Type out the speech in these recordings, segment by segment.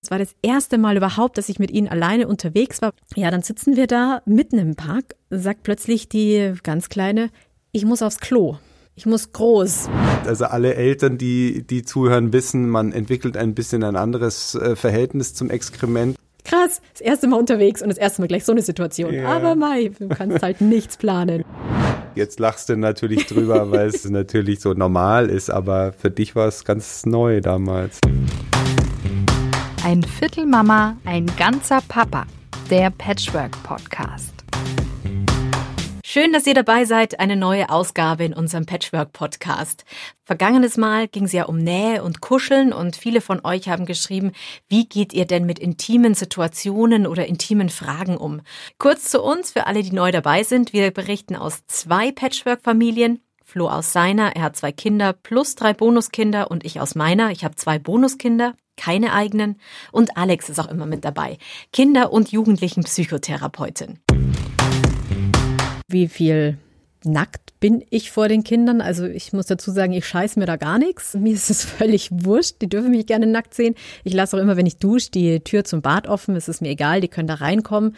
Es war das erste Mal überhaupt, dass ich mit ihnen alleine unterwegs war. Ja, dann sitzen wir da mitten im Park, sagt plötzlich die ganz kleine, ich muss aufs Klo. Ich muss groß. Also alle Eltern, die, die zuhören, wissen, man entwickelt ein bisschen ein anderes äh, Verhältnis zum Exkrement. Krass, das erste Mal unterwegs und das erste Mal gleich so eine Situation. Ja. Aber Mai, du kannst halt nichts planen. Jetzt lachst du natürlich drüber, weil es natürlich so normal ist, aber für dich war es ganz neu damals. Ein Viertel Mama, ein ganzer Papa. Der Patchwork Podcast. Schön, dass ihr dabei seid. Eine neue Ausgabe in unserem Patchwork Podcast. Vergangenes Mal ging es ja um Nähe und Kuscheln und viele von euch haben geschrieben, wie geht ihr denn mit intimen Situationen oder intimen Fragen um? Kurz zu uns, für alle, die neu dabei sind. Wir berichten aus zwei Patchwork-Familien. Flo aus seiner, er hat zwei Kinder plus drei Bonuskinder und ich aus meiner, ich habe zwei Bonuskinder keine eigenen. Und Alex ist auch immer mit dabei. Kinder- und Jugendlichen-Psychotherapeutin. Wie viel nackt bin ich vor den Kindern? Also ich muss dazu sagen, ich scheiße mir da gar nichts. Mir ist es völlig wurscht. Die dürfen mich gerne nackt sehen. Ich lasse auch immer, wenn ich dusche, die Tür zum Bad offen. Es ist mir egal, die können da reinkommen.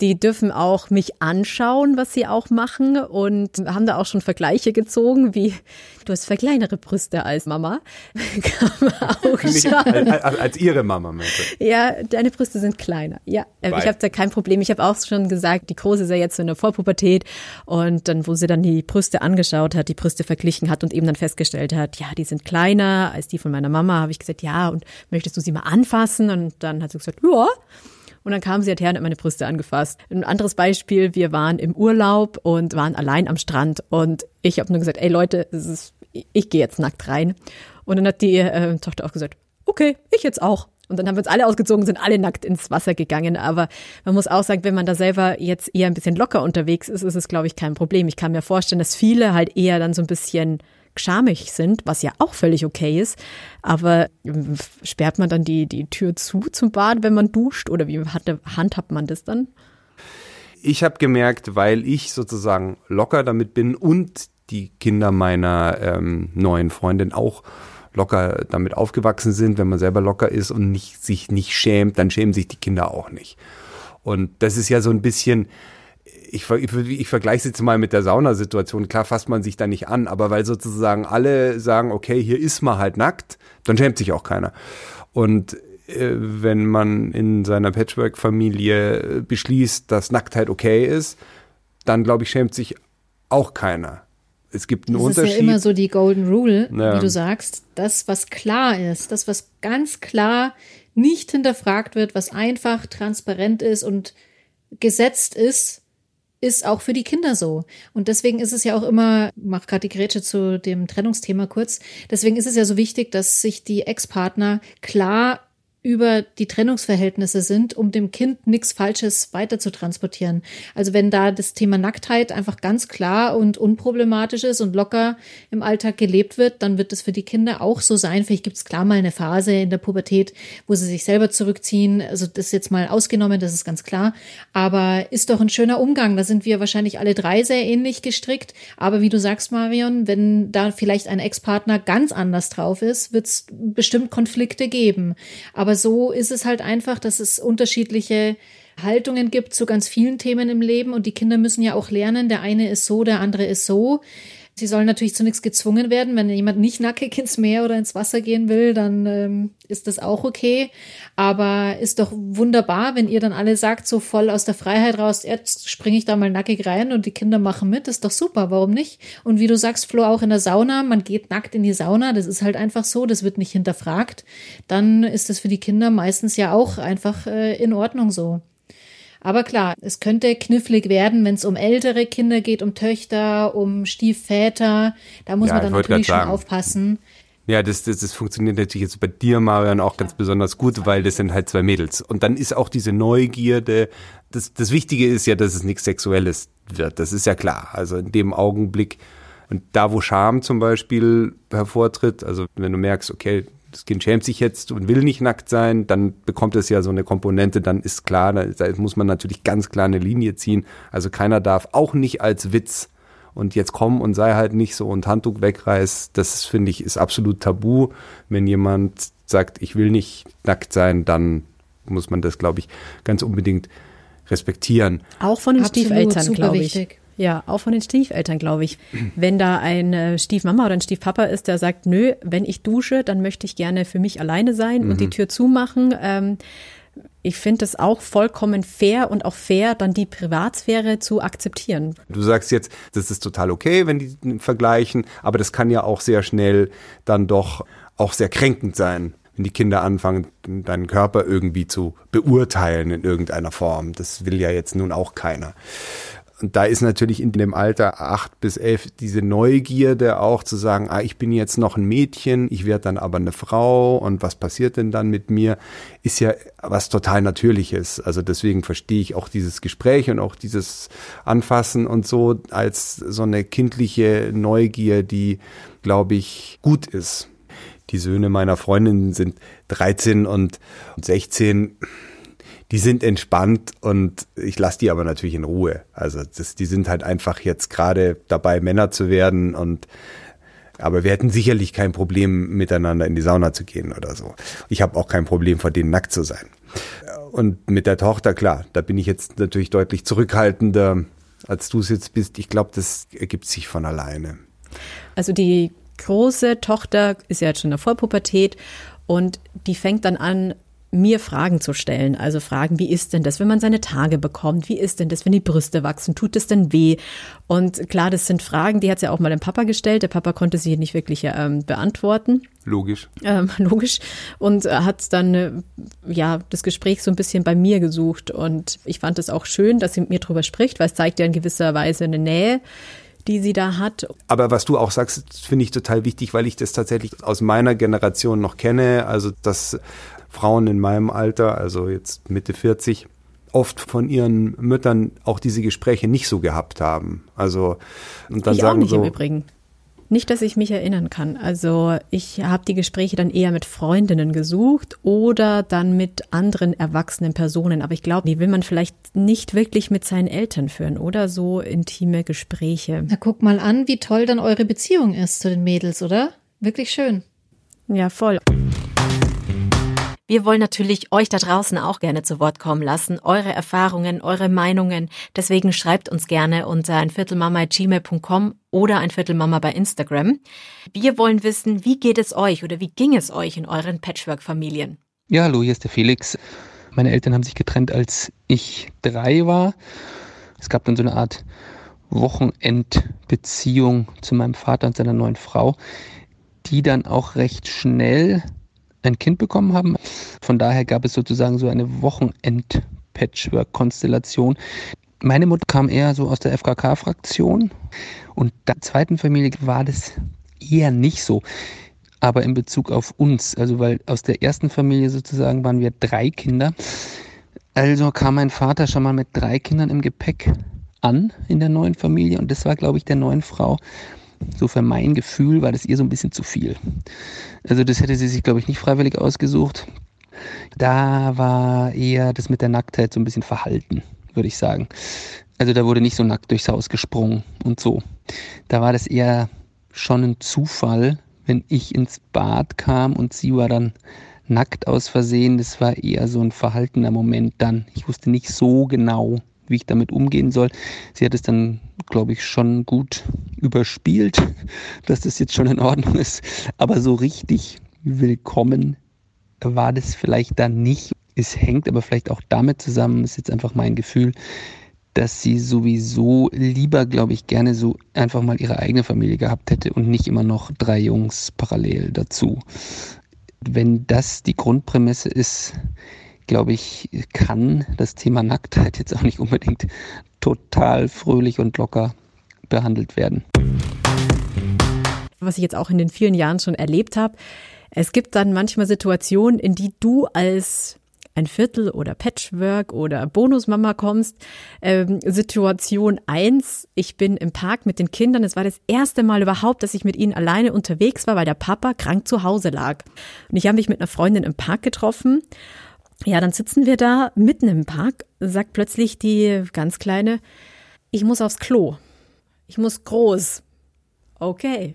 Die dürfen auch mich anschauen, was sie auch machen und haben da auch schon Vergleiche gezogen, wie du hast verkleinere Brüste als Mama. Kann man auch schauen. Als, als, ihre Mama, meinte. Ja, deine Brüste sind kleiner. Ja, Weil. ich habe da kein Problem. Ich habe auch schon gesagt, die Große ist ja jetzt in der Vorpubertät und dann, wo sie dann die Brüste angeschaut hat, die Brüste verglichen hat und eben dann festgestellt hat, ja, die sind kleiner als die von meiner Mama, habe ich gesagt, ja, und möchtest du sie mal anfassen? Und dann hat sie gesagt, ja. Und dann kam sie halt her und hat meine Brüste angefasst. Ein anderes Beispiel, wir waren im Urlaub und waren allein am Strand und ich habe nur gesagt, ey Leute, ist, ich gehe jetzt nackt rein. Und dann hat die äh, Tochter auch gesagt, okay, ich jetzt auch. Und dann haben wir uns alle ausgezogen, sind alle nackt ins Wasser gegangen. Aber man muss auch sagen, wenn man da selber jetzt eher ein bisschen locker unterwegs ist, ist es, glaube ich, kein Problem. Ich kann mir vorstellen, dass viele halt eher dann so ein bisschen schamig sind, was ja auch völlig okay ist. Aber ähm, sperrt man dann die, die Tür zu zum Bad, wenn man duscht? Oder wie handhabt man das dann? Ich habe gemerkt, weil ich sozusagen locker damit bin und die Kinder meiner ähm, neuen Freundin auch locker damit aufgewachsen sind, wenn man selber locker ist und nicht, sich nicht schämt, dann schämen sich die Kinder auch nicht. Und das ist ja so ein bisschen, ich, ich, ich vergleiche es jetzt mal mit der Saunasituation. Klar fasst man sich da nicht an, aber weil sozusagen alle sagen, okay, hier ist man halt nackt, dann schämt sich auch keiner. Und äh, wenn man in seiner Patchwork-Familie beschließt, dass Nacktheit okay ist, dann glaube ich, schämt sich auch keiner. Es gibt einen das Unterschied. Das ist ja immer so die Golden Rule, ja. wie du sagst. Das, was klar ist, das, was ganz klar nicht hinterfragt wird, was einfach transparent ist und gesetzt ist, ist auch für die Kinder so. Und deswegen ist es ja auch immer, mach gerade die Grätsche zu dem Trennungsthema kurz, deswegen ist es ja so wichtig, dass sich die Ex-Partner klar über die Trennungsverhältnisse sind, um dem Kind nichts Falsches weiter zu transportieren. Also wenn da das Thema Nacktheit einfach ganz klar und unproblematisch ist und locker im Alltag gelebt wird, dann wird es für die Kinder auch so sein. Vielleicht gibt es klar mal eine Phase in der Pubertät, wo sie sich selber zurückziehen. Also das ist jetzt mal ausgenommen, das ist ganz klar. Aber ist doch ein schöner Umgang. Da sind wir wahrscheinlich alle drei sehr ähnlich gestrickt. Aber wie du sagst, Marion, wenn da vielleicht ein Ex-Partner ganz anders drauf ist, wird es bestimmt Konflikte geben. Aber aber so ist es halt einfach, dass es unterschiedliche Haltungen gibt zu ganz vielen Themen im Leben und die Kinder müssen ja auch lernen, der eine ist so, der andere ist so. Sie sollen natürlich zu nichts gezwungen werden. Wenn jemand nicht nackig ins Meer oder ins Wasser gehen will, dann ähm, ist das auch okay. Aber ist doch wunderbar, wenn ihr dann alle sagt, so voll aus der Freiheit raus, jetzt springe ich da mal nackig rein und die Kinder machen mit. Ist doch super, warum nicht? Und wie du sagst, Flo, auch in der Sauna, man geht nackt in die Sauna, das ist halt einfach so, das wird nicht hinterfragt. Dann ist das für die Kinder meistens ja auch einfach äh, in Ordnung so. Aber klar, es könnte knifflig werden, wenn es um ältere Kinder geht, um Töchter, um Stiefväter. Da muss ja, man dann natürlich schon aufpassen. Ja, das, das, das funktioniert natürlich jetzt bei dir, Marian, auch ganz besonders gut, weil das sind halt zwei Mädels. Und dann ist auch diese Neugierde, das, das Wichtige ist ja, dass es nichts Sexuelles wird. Das ist ja klar. Also in dem Augenblick, und da, wo Scham zum Beispiel hervortritt, also wenn du merkst, okay, das Kind schämt sich jetzt und will nicht nackt sein, dann bekommt es ja so eine Komponente, dann ist klar, da, da muss man natürlich ganz klar eine Linie ziehen. Also keiner darf auch nicht als Witz und jetzt komm und sei halt nicht so und Handtuch wegreiß. Das finde ich ist absolut tabu, wenn jemand sagt, ich will nicht nackt sein, dann muss man das, glaube ich, ganz unbedingt respektieren. Auch von den Absolut, Stiefeltern, glaube ich. Wichtig. Ja, auch von den Stiefeltern, glaube ich. Wenn da eine Stiefmama oder ein Stiefpapa ist, der sagt, nö, wenn ich dusche, dann möchte ich gerne für mich alleine sein mhm. und die mhm. Tür zumachen. Ähm, ich finde es auch vollkommen fair und auch fair, dann die Privatsphäre zu akzeptieren. Du sagst jetzt, das ist total okay, wenn die vergleichen, aber das kann ja auch sehr schnell dann doch auch sehr kränkend sein wenn die Kinder anfangen, deinen Körper irgendwie zu beurteilen in irgendeiner Form. Das will ja jetzt nun auch keiner. Und da ist natürlich in dem Alter acht bis elf diese Neugierde auch zu sagen, ah, ich bin jetzt noch ein Mädchen, ich werde dann aber eine Frau und was passiert denn dann mit mir, ist ja was total Natürliches. Also deswegen verstehe ich auch dieses Gespräch und auch dieses Anfassen und so als so eine kindliche Neugier, die, glaube ich, gut ist. Die Söhne meiner Freundin sind 13 und 16 die sind entspannt und ich lasse die aber natürlich in Ruhe. Also das, die sind halt einfach jetzt gerade dabei, Männer zu werden und aber wir hätten sicherlich kein Problem, miteinander in die Sauna zu gehen oder so. Ich habe auch kein Problem, vor denen nackt zu sein. Und mit der Tochter, klar, da bin ich jetzt natürlich deutlich zurückhaltender, als du es jetzt bist. Ich glaube, das ergibt sich von alleine. Also die große Tochter ist ja jetzt schon in der Vollpubertät und die fängt dann an, mir Fragen zu stellen. Also Fragen, wie ist denn das, wenn man seine Tage bekommt? Wie ist denn das, wenn die Brüste wachsen? Tut es denn weh? Und klar, das sind Fragen, die hat sie ja auch mal dem Papa gestellt. Der Papa konnte sie nicht wirklich ähm, beantworten. Logisch. Ähm, logisch. Und äh, hat dann äh, ja das Gespräch so ein bisschen bei mir gesucht. Und ich fand es auch schön, dass sie mit mir drüber spricht, weil es zeigt ja in gewisser Weise eine Nähe die sie da hat. Aber was du auch sagst, finde ich total wichtig, weil ich das tatsächlich aus meiner Generation noch kenne. Also, dass Frauen in meinem Alter, also jetzt Mitte 40, oft von ihren Müttern auch diese Gespräche nicht so gehabt haben. Also und dann ich sagen auch nicht so, im Übrigen. Nicht, dass ich mich erinnern kann. Also ich habe die Gespräche dann eher mit Freundinnen gesucht oder dann mit anderen erwachsenen Personen. Aber ich glaube, die will man vielleicht nicht wirklich mit seinen Eltern führen oder so intime Gespräche. Na guck mal an, wie toll dann eure Beziehung ist zu den Mädels, oder? Wirklich schön. Ja, voll. Wir wollen natürlich euch da draußen auch gerne zu Wort kommen lassen, eure Erfahrungen, eure Meinungen. Deswegen schreibt uns gerne unter einviertelmama.gmail.com oder einviertelmama bei Instagram. Wir wollen wissen, wie geht es euch oder wie ging es euch in euren Patchwork-Familien? Ja, hallo, hier ist der Felix. Meine Eltern haben sich getrennt, als ich drei war. Es gab dann so eine Art Wochenendbeziehung zu meinem Vater und seiner neuen Frau, die dann auch recht schnell ein Kind bekommen haben. Von daher gab es sozusagen so eine Wochenend-Patchwork-Konstellation. Meine Mutter kam eher so aus der FKK-Fraktion und der zweiten Familie war das eher nicht so. Aber in Bezug auf uns, also weil aus der ersten Familie sozusagen waren wir drei Kinder. Also kam mein Vater schon mal mit drei Kindern im Gepäck an in der neuen Familie und das war, glaube ich, der neuen Frau so für mein Gefühl war das ihr so ein bisschen zu viel. Also das hätte sie sich, glaube ich, nicht freiwillig ausgesucht. Da war eher das mit der Nacktheit so ein bisschen verhalten, würde ich sagen. Also da wurde nicht so nackt durchs Haus gesprungen und so. Da war das eher schon ein Zufall, wenn ich ins Bad kam und sie war dann nackt aus Versehen. Das war eher so ein verhaltener Moment dann. Ich wusste nicht so genau, wie ich damit umgehen soll. Sie hat es dann, glaube ich, schon gut überspielt, dass das jetzt schon in Ordnung ist. Aber so richtig willkommen war das vielleicht dann nicht. Es hängt aber vielleicht auch damit zusammen, ist jetzt einfach mein Gefühl, dass sie sowieso lieber, glaube ich, gerne so einfach mal ihre eigene Familie gehabt hätte und nicht immer noch drei Jungs parallel dazu. Wenn das die Grundprämisse ist, glaube ich, kann das Thema Nacktheit jetzt auch nicht unbedingt total fröhlich und locker behandelt werden. Was ich jetzt auch in den vielen Jahren schon erlebt habe, es gibt dann manchmal Situationen, in die du als ein Viertel oder Patchwork oder Bonusmama kommst. Ähm, Situation eins: ich bin im Park mit den Kindern. Es war das erste Mal überhaupt, dass ich mit ihnen alleine unterwegs war, weil der Papa krank zu Hause lag. Und ich habe mich mit einer Freundin im Park getroffen ja, dann sitzen wir da mitten im Park, sagt plötzlich die ganz kleine, ich muss aufs Klo. Ich muss groß. Okay.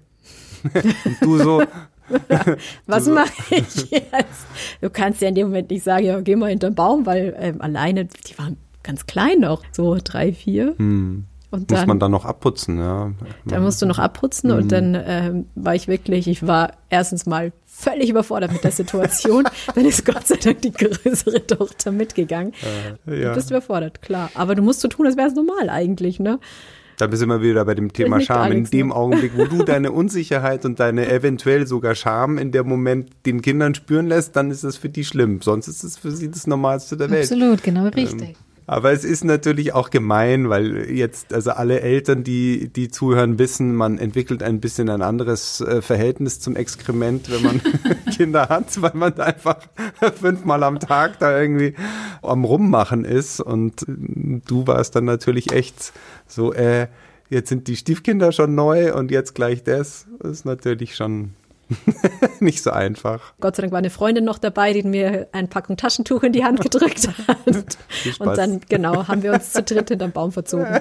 Und du so, Was mache ich jetzt? Du kannst ja in dem Moment nicht sagen, ja, geh mal hinter den Baum, weil ähm, alleine, die waren ganz klein noch, so drei, vier. Hm. Und dann, muss man dann noch abputzen, ja. Da musst du noch abputzen hm. und dann ähm, war ich wirklich, ich war erstens mal völlig überfordert mit der Situation. dann ist Gott sei Dank die größere Tochter mitgegangen. Äh, ja. Du bist überfordert, klar. Aber du musst so tun, als wäre es normal eigentlich, ne? Da bist du immer wieder bei dem Thema Scham. In dem ne? Augenblick, wo du deine Unsicherheit und deine eventuell sogar Scham in dem Moment den Kindern spüren lässt, dann ist das für die schlimm. Sonst ist es für sie das Normalste der Welt. Absolut, genau richtig. Ähm, aber es ist natürlich auch gemein, weil jetzt, also alle Eltern, die, die zuhören, wissen, man entwickelt ein bisschen ein anderes äh, Verhältnis zum Exkrement, wenn man Kinder hat, weil man einfach fünfmal am Tag da irgendwie am Rummachen ist. Und äh, du warst dann natürlich echt so, äh, jetzt sind die Stiefkinder schon neu und jetzt gleich das. Das ist natürlich schon nicht so einfach. Gott sei Dank war eine Freundin noch dabei, die mir ein Packung Taschentuch in die Hand gedrückt hat. Und dann, genau, haben wir uns zu dritt hinterm Baum verzogen.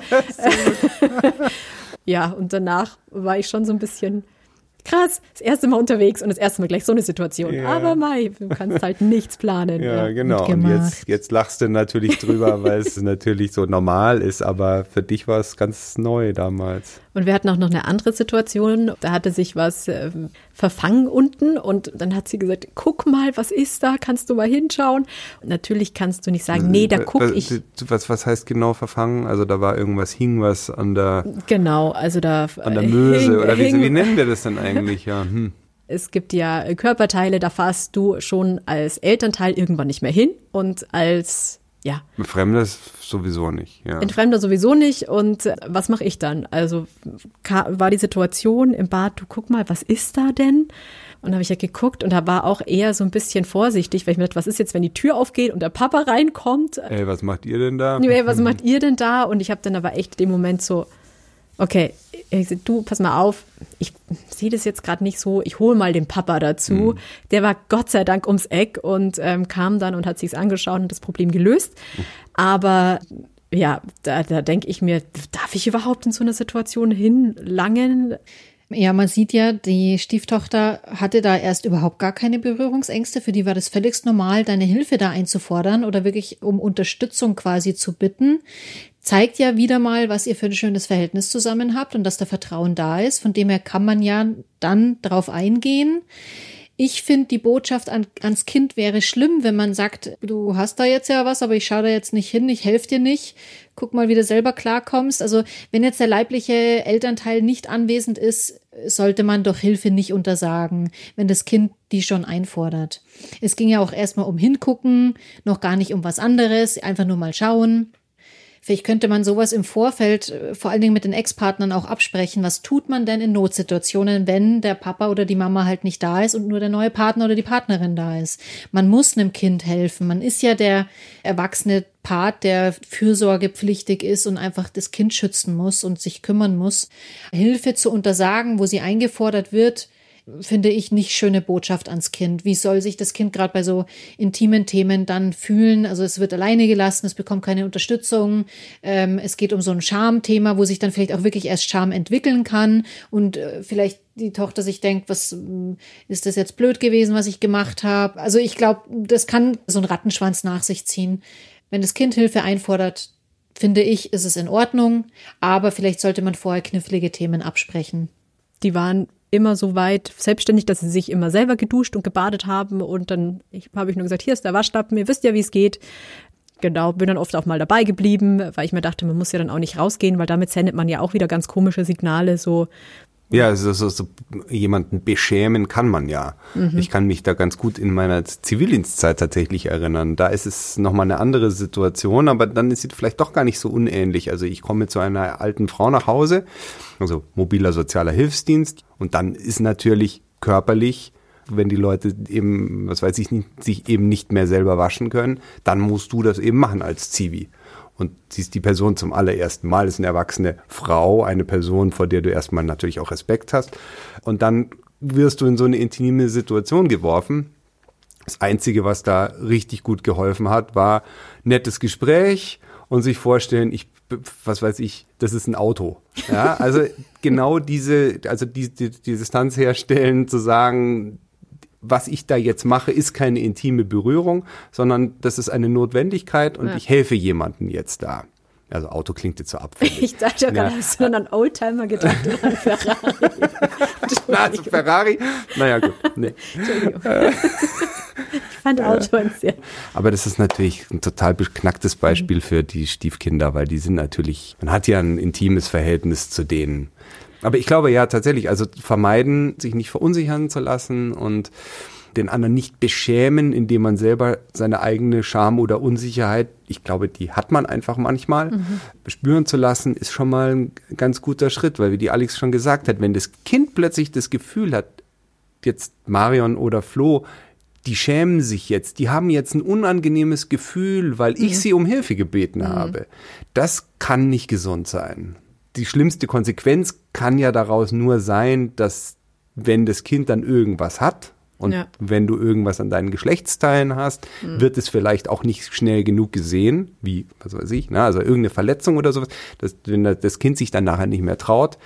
ja, und danach war ich schon so ein bisschen krass, das erste Mal unterwegs und das erste Mal gleich so eine Situation. Ja. Aber Mai, du kannst halt nichts planen. Ja, ja. genau. Und jetzt, jetzt lachst du natürlich drüber, weil es natürlich so normal ist, aber für dich war es ganz neu damals. Und wir hatten auch noch eine andere Situation, da hatte sich was äh, verfangen unten und dann hat sie gesagt, guck mal, was ist da, kannst du mal hinschauen? Und natürlich kannst du nicht sagen, nee, da guck ich. Was, was heißt genau verfangen? Also da war irgendwas, hing was an der Genau, also da an der Möse hing, oder wie, wie nennen wir das denn eigentlich? Ja, hm. Es gibt ja Körperteile, da fasst du schon als Elternteil irgendwann nicht mehr hin und als ja. Fremdes sowieso nicht, ja. In Fremder sowieso nicht. Und äh, was mache ich dann? Also war die Situation im Bad, du guck mal, was ist da denn? Und da habe ich ja geguckt und da war auch eher so ein bisschen vorsichtig, weil ich mir dachte, was ist jetzt, wenn die Tür aufgeht und der Papa reinkommt? Ey, was macht ihr denn da? Ey, was macht ihr denn da? Und ich habe dann aber echt dem Moment so, okay, du, pass mal auf, ich sehe das jetzt gerade nicht so, ich hole mal den Papa dazu. Mhm. Der war Gott sei Dank ums Eck und ähm, kam dann und hat sich's angeschaut und das Problem gelöst. Mhm. Aber ja, da, da denke ich mir, darf ich überhaupt in so einer Situation hinlangen? Ja, man sieht ja, die Stieftochter hatte da erst überhaupt gar keine Berührungsängste. Für die war das völligst normal, deine Hilfe da einzufordern oder wirklich um Unterstützung quasi zu bitten zeigt ja wieder mal, was ihr für ein schönes Verhältnis zusammen habt und dass da Vertrauen da ist. Von dem her kann man ja dann drauf eingehen. Ich finde, die Botschaft an, ans Kind wäre schlimm, wenn man sagt, du hast da jetzt ja was, aber ich schaue da jetzt nicht hin, ich helfe dir nicht. Guck mal, wie du selber klarkommst. Also, wenn jetzt der leibliche Elternteil nicht anwesend ist, sollte man doch Hilfe nicht untersagen, wenn das Kind die schon einfordert. Es ging ja auch erstmal um Hingucken, noch gar nicht um was anderes, einfach nur mal schauen. Vielleicht könnte man sowas im Vorfeld äh, vor allen Dingen mit den Ex-Partnern auch absprechen. Was tut man denn in Notsituationen, wenn der Papa oder die Mama halt nicht da ist und nur der neue Partner oder die Partnerin da ist? Man muss einem Kind helfen. Man ist ja der erwachsene Part, der fürsorgepflichtig ist und einfach das Kind schützen muss und sich kümmern muss. Hilfe zu untersagen, wo sie eingefordert wird, finde ich, nicht schöne Botschaft ans Kind. Wie soll sich das Kind gerade bei so intimen Themen dann fühlen? Also es wird alleine gelassen, es bekommt keine Unterstützung. Ähm, es geht um so ein Schamthema, wo sich dann vielleicht auch wirklich erst Scham entwickeln kann und äh, vielleicht die Tochter sich denkt, was äh, ist das jetzt blöd gewesen, was ich gemacht habe? Also ich glaube, das kann so ein Rattenschwanz nach sich ziehen. Wenn das Kind Hilfe einfordert, finde ich, ist es in Ordnung, aber vielleicht sollte man vorher knifflige Themen absprechen. Die waren immer so weit selbstständig, dass sie sich immer selber geduscht und gebadet haben. Und dann habe ich nur gesagt, hier ist der Waschlappen, ihr wisst ja, wie es geht. Genau, bin dann oft auch mal dabei geblieben, weil ich mir dachte, man muss ja dann auch nicht rausgehen, weil damit sendet man ja auch wieder ganz komische Signale, so ja, also, so, so, jemanden beschämen kann man ja. Mhm. Ich kann mich da ganz gut in meiner Zivildienstzeit tatsächlich erinnern. Da ist es nochmal eine andere Situation, aber dann ist sie vielleicht doch gar nicht so unähnlich. Also ich komme zu einer alten Frau nach Hause, also mobiler sozialer Hilfsdienst, und dann ist natürlich körperlich wenn die Leute eben, was weiß ich nicht, sich eben nicht mehr selber waschen können, dann musst du das eben machen als Zivi und siehst die Person zum allerersten Mal, ist eine erwachsene Frau, eine Person, vor der du erstmal natürlich auch Respekt hast. Und dann wirst du in so eine intime Situation geworfen. Das Einzige, was da richtig gut geholfen hat, war nettes Gespräch und sich vorstellen, ich, was weiß ich, das ist ein Auto. Ja, also genau diese, also die, die, die Distanz herstellen, zu sagen, was ich da jetzt mache, ist keine intime Berührung, sondern das ist eine Notwendigkeit und ja. ich helfe jemandem jetzt da. Also Auto klingt jetzt so abfällig. Ich dachte ja gerade, hast du an Oldtimer gedacht oder an Ferrari? Na, also Ferrari? Naja, gut. Nee. Entschuldigung. ich fand Auto ein sehr. Aber das ist natürlich ein total beknacktes Beispiel für die Stiefkinder, weil die sind natürlich, man hat ja ein intimes Verhältnis zu denen. Aber ich glaube ja tatsächlich, also vermeiden, sich nicht verunsichern zu lassen und den anderen nicht beschämen, indem man selber seine eigene Scham oder Unsicherheit, ich glaube, die hat man einfach manchmal, mhm. spüren zu lassen, ist schon mal ein ganz guter Schritt, weil wie die Alex schon gesagt hat, wenn das Kind plötzlich das Gefühl hat, jetzt Marion oder Flo, die schämen sich jetzt, die haben jetzt ein unangenehmes Gefühl, weil ich mhm. sie um Hilfe gebeten mhm. habe. Das kann nicht gesund sein die schlimmste Konsequenz kann ja daraus nur sein, dass wenn das Kind dann irgendwas hat und ja. wenn du irgendwas an deinen Geschlechtsteilen hast, mhm. wird es vielleicht auch nicht schnell genug gesehen, wie, was weiß ich, ne? also irgendeine Verletzung oder sowas, dass, wenn das Kind sich dann nachher nicht mehr traut,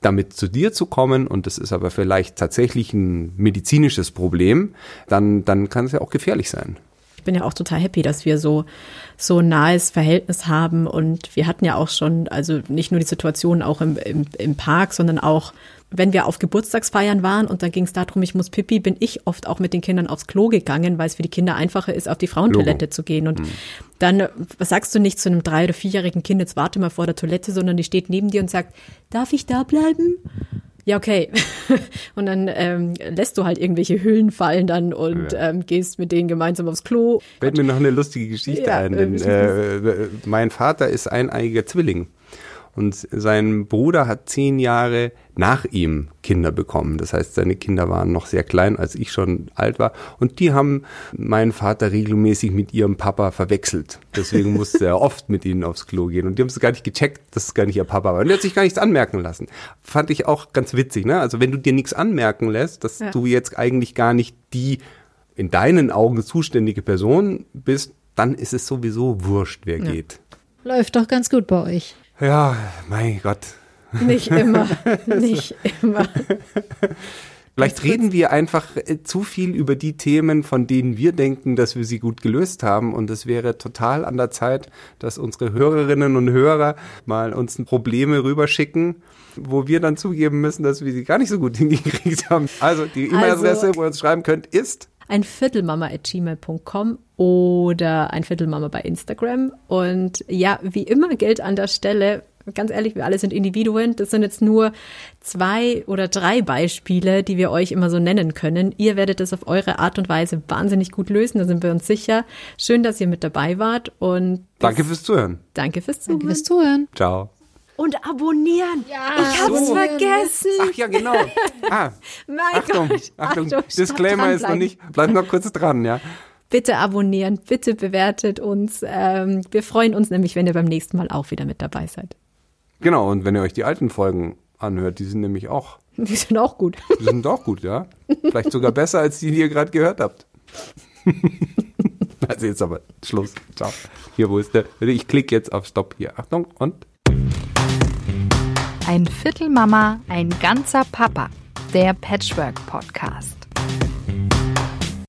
damit zu dir zu kommen und das ist aber vielleicht tatsächlich ein medizinisches Problem, dann, dann kann es ja auch gefährlich sein ich bin ja auch total happy, dass wir so, so ein nahes Verhältnis haben. Und wir hatten ja auch schon, also nicht nur die Situation auch im, im, im Park, sondern auch, wenn wir auf Geburtstagsfeiern waren und dann ging es darum, ich muss Pipi, bin ich oft auch mit den Kindern aufs Klo gegangen, weil es für die Kinder einfacher ist, auf die Frauentoilette Logo. zu gehen. Und mhm. dann was sagst du nicht zu einem drei- oder vierjährigen Kind, jetzt warte mal vor der Toilette, sondern die steht neben dir und sagt, darf ich da bleiben? Ja, okay. und dann ähm, lässt du halt irgendwelche Hüllen fallen dann und ja. ähm, gehst mit denen gemeinsam aufs Klo. Fällt mir noch eine lustige Geschichte ja, ein. Denn, äh, mein Vater ist eineiiger Zwilling. Und sein Bruder hat zehn Jahre nach ihm Kinder bekommen. Das heißt, seine Kinder waren noch sehr klein, als ich schon alt war. Und die haben meinen Vater regelmäßig mit ihrem Papa verwechselt. Deswegen musste er oft mit ihnen aufs Klo gehen. Und die haben es gar nicht gecheckt, dass es gar nicht ihr Papa war. Und er hat sich gar nichts anmerken lassen. Fand ich auch ganz witzig. Ne? Also wenn du dir nichts anmerken lässt, dass ja. du jetzt eigentlich gar nicht die in deinen Augen zuständige Person bist, dann ist es sowieso wurscht, wer ja. geht. Läuft doch ganz gut bei euch. Ja, mein Gott. Nicht immer, nicht immer. Vielleicht reden wir einfach äh, zu viel über die Themen, von denen wir denken, dass wir sie gut gelöst haben. Und es wäre total an der Zeit, dass unsere Hörerinnen und Hörer mal uns Probleme rüberschicken, wo wir dann zugeben müssen, dass wir sie gar nicht so gut hingekriegt haben. Also die E-Mail-Adresse, also, wo ihr uns schreiben könnt, ist ein Viertelmama.gmail.com oder ein Viertelmama bei Instagram. Und ja, wie immer gilt an der Stelle, ganz ehrlich, wir alle sind Individuen. Das sind jetzt nur zwei oder drei Beispiele, die wir euch immer so nennen können. Ihr werdet es auf eure Art und Weise wahnsinnig gut lösen, da sind wir uns sicher. Schön, dass ihr mit dabei wart und danke fürs Zuhören. Danke fürs Zuhören. Danke fürs Zuhören. Ciao und abonnieren. Ja, ich hab's so. vergessen. Ach ja, genau. Ah, mein Achtung, Gott. Achtung, Achtung Disclaimer ist noch nicht. Bleib noch kurz dran, ja. Bitte abonnieren, bitte bewertet uns. Ähm, wir freuen uns nämlich, wenn ihr beim nächsten Mal auch wieder mit dabei seid. Genau, und wenn ihr euch die alten Folgen anhört, die sind nämlich auch. Die sind auch gut. Die sind auch gut, ja. Vielleicht sogar besser als die, die ihr gerade gehört habt. also jetzt aber Schluss. Ciao. Hier, wo ist der? Ich klicke jetzt auf Stopp hier. Achtung und. Ein Viertel Mama, ein ganzer Papa. Der Patchwork Podcast.